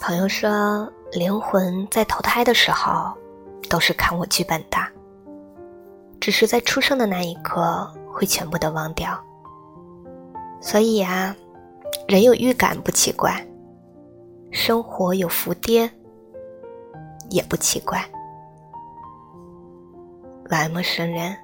朋友说灵魂在投胎的时候都是看我剧本的，只是在出生的那一刻会全部都忘掉。所以啊，人有预感不奇怪，生活有伏跌。也不奇怪。晚安，陌生人。